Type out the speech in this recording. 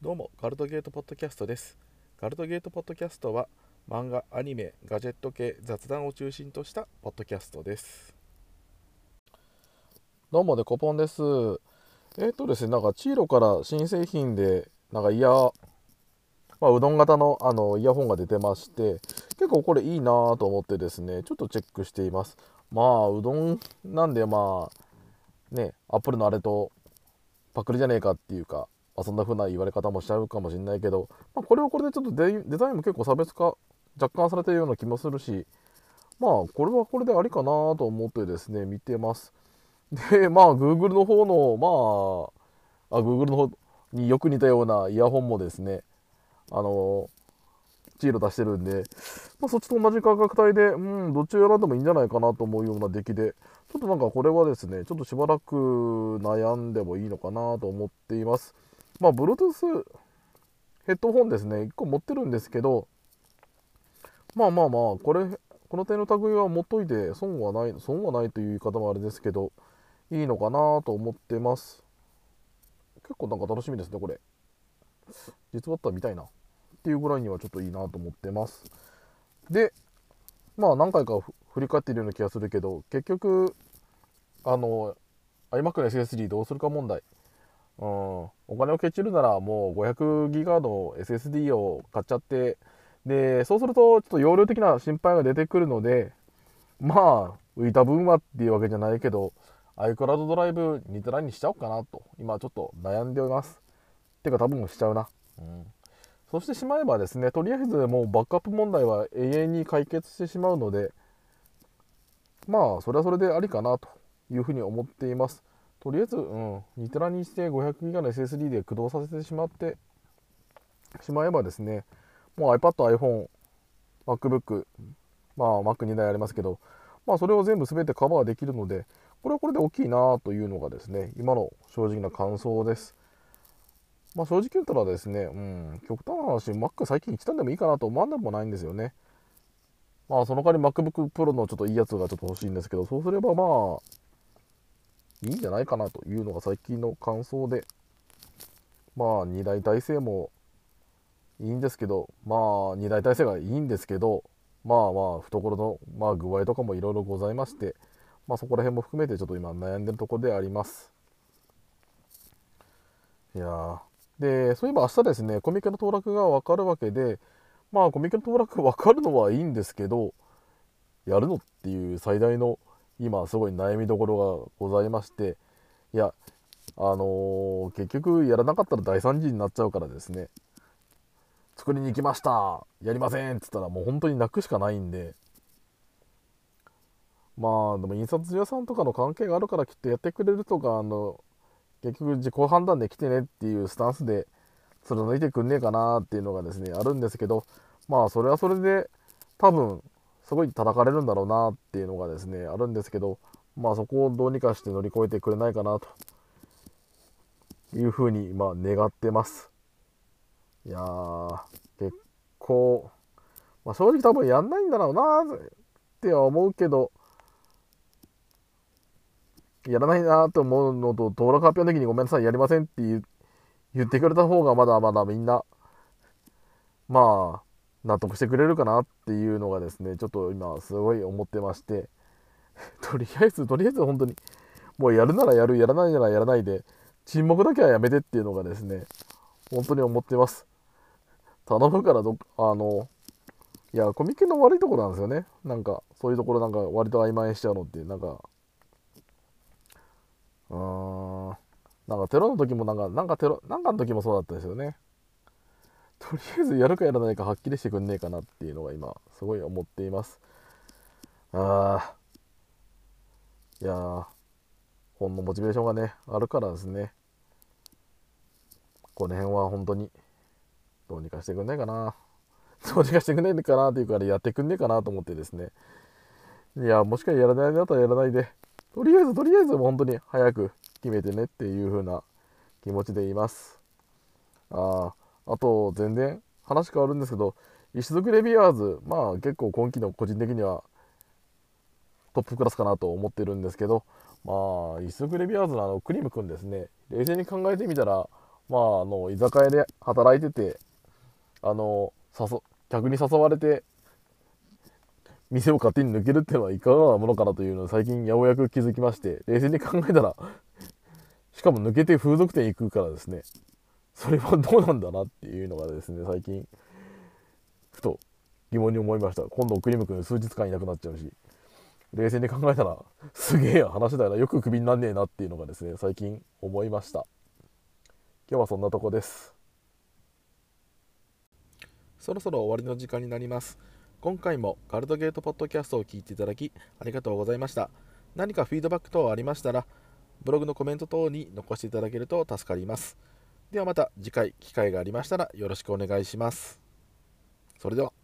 どうもガルトゲートポッドキャストです。ガルトゲートポッドキャストは漫画アニメガジェット系雑談を中心としたポッドキャストです。どうもデコポンです。えっ、とですねなんかチーロから新製品でなんかイヤまあ、うどん型のあのイヤホンが出てまして結構これいいなと思ってですねちょっとチェックしています。まあうどんなんでまあねアップルのあれとパクリじゃねえかっていうか、まあ、そんな風な言われ方もしちゃうかもしれないけど、まあ、これはこれでちょっとデデザインも結構差別化若干されてるような気もするしまあこれはこれでありかなと思ってですね見てますでまあ Google の方のまああ Google の方によく似たようなイヤホンもですねあのチール出してるんで、まあ、そっちと同じ価格帯で、うん、どっちを選んでもいいんじゃないかなと思うような出来で、ちょっとなんかこれはですね、ちょっとしばらく悩んでもいいのかなと思っています。まあ、Bluetooth ヘッドホンですね、1個持ってるんですけど、まあまあまあ、これ、この点の類は持っといて損はない、損はないという言い方もあれですけど、いいのかなと思ってます。結構なんか楽しみですね、これ。実はあったら見たいな。っていうぐらいにはちょっといいなと思ってますでまあ何回か振り返っているような気がするけど結局あの iMac の SSD どうするか問題うん、お金をケチるならもう500ギガの SSD を買っちゃって。でそうするとちょっと容量的な心配が出てくるのでまあ浮いた分はっていうわけじゃないけど iCloud ドライブ2テラにしちゃおうかなと。今ちょっと悩んでおります。てか多分しちゃうな、うん。そしてしまえばですねとりあえずもうバックアップ問題は永遠に解決してしまうのでまあそれはそれでありかなというふうに思っています。とりあえず、うん、2テラにして500ギガの SSD で駆動させてしまってしまえばですねもう iPad、iPhone、MacBook まあ Mac2 台ありますけどまあそれを全部全てカバーできるのでこれはこれで大きいなというのがですね今の正直な感想ですまあ、正直言ったらですね、うん、極端な話、Mac 最近1段でもいいかなと思わんでもないんですよね。まあ、その代わり MacBook Pro のちょっといいやつがちょっと欲しいんですけど、そうすればまあ、いいんじゃないかなというのが最近の感想で、まあ、2台体制もいいんですけど、まあ、2台体制がいいんですけど、まあまあ、懐の、まあ、具合とかもいろいろございまして、まあ、そこら辺も含めてちょっと今悩んでるところであります。いや、で、そういえば明日ですね、コミケの当落が分かるわけで、まあコミケの当落分かるのはいいんですけど、やるのっていう最大の今すごい悩みどころがございまして、いや、あのー、結局やらなかったら大惨事になっちゃうからですね、作りに行きました。やりませんっつったらもう本当に泣くしかないんで、まあでも印刷屋さんとかの関係があるからきっとやってくれるとか、あの、結局自己判断で来てねっていうスタンスで貫いてくんねえかなっていうのがですねあるんですけどまあそれはそれで多分すごい叩かれるんだろうなっていうのがですねあるんですけどまあそこをどうにかして乗り越えてくれないかなというふうにま願ってます。いやー結構、まあ、正直多分やんないんだろうなっては思うけどやらないなと思うのと、登録発表の時にごめんなさい、やりませんって言ってくれた方がまだまだみんな、まあ、納得してくれるかなっていうのがですね、ちょっと今すごい思ってまして、とりあえず、とりあえず本当に、もうやるならやる、やらないならやらないで、沈黙だけはやめてっていうのがですね、本当に思ってます。頼むからど、あの、いや、コミケの悪いところなんですよね。なんか、そういうところなんか割と曖昧にしちゃうのって、なんか、うーん。なんかテロの時もなんか、なんかテロ、なんかの時もそうだったですよね。とりあえずやるかやらないかはっきりしてくんねえかなっていうのが今、すごい思っています。ああ。いやー、本のモチベーションがね、あるからですね。この辺は本当に、どうにかしてくんねえかな。どうにかしてくんねえかなっていうからやってくんねえかなと思ってですね。いや、もしかやらないんだったらやらないで。とりあえずとりあえず本当に早く決めてねっていう風な気持ちでいますあああと全然話変わるんですけど石族レビュアーズまあ結構今季の個人的にはトップクラスかなと思ってるんですけどまあ石族レビュアーズのあのクリムくんですね。冷静に考えてみたらまああの居酒屋で働いててあの誘客に誘われて店を勝手に抜けるっていうのはいかがなものかなというのを最近ようやく気づきまして冷静に考えたらしかも抜けて風俗店行くからですね。それはどうなんだなっていうのがですね最近ふと疑問に思いました。今度クリム君数日間いなくなっちゃうし。冷静に考えたらすげえ話だよな。よくクビになんねえなっていうのがですね最近思いました。今日はそんなとこです。そろそろ終わりの時間になります。今回もガルドゲートポッドキャストを聞いていただきありがとうございました。何かフィードバック等ありましたらブログのコメント等に残していただけると助かります。ではまた次回機会がありましたらよろしくお願いします。それでは。